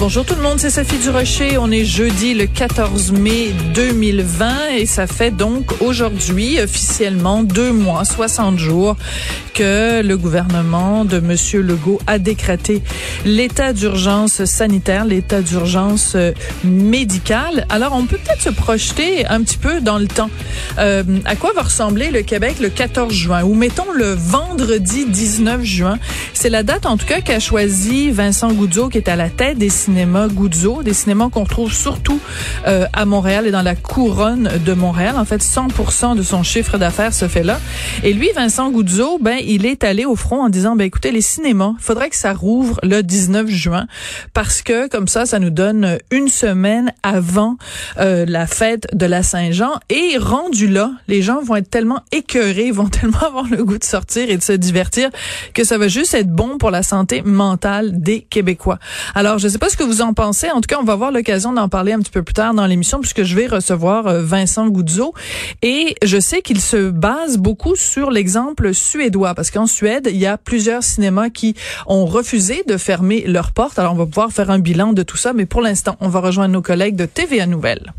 Bonjour tout le monde, c'est Sophie Durocher. On est jeudi le 14 mai 2020 et ça fait donc aujourd'hui officiellement deux mois, 60 jours que le gouvernement de Monsieur Legault a décrété l'état d'urgence sanitaire, l'état d'urgence euh, médical. Alors on peut peut-être se projeter un petit peu dans le temps. Euh, à quoi va ressembler le Québec le 14 juin? Ou mettons le vendredi 19 juin. C'est la date en tout cas qu'a choisi Vincent Goudzo qui est à la tête des cinémas Goudzo, des cinémas qu'on retrouve surtout euh, à Montréal et dans la couronne de Montréal. En fait, 100% de son chiffre d'affaires se fait là. Et lui, Vincent Goudzo, ben il est allé au front en disant, ben écoutez, les cinémas, faudrait que ça rouvre le 19 juin parce que comme ça, ça nous donne une semaine avant euh, la fête de la Saint-Jean. Et rendu là, les gens vont être tellement écœurés, vont tellement avoir le goût de sortir et de se divertir que ça va juste être bon pour la santé mentale des Québécois. Alors, je sais pas ce que vous en pensez. En tout cas, on va avoir l'occasion d'en parler un petit peu plus tard dans l'émission puisque je vais recevoir euh, Vincent Goudzo et je sais qu'il se base beaucoup sur l'exemple suédois parce qu'en Suède, il y a plusieurs cinémas qui ont refusé de fermer leurs portes. Alors, on va pouvoir faire un bilan de tout ça, mais pour l'instant, on va rejoindre nos collègues de TVA Nouvelles.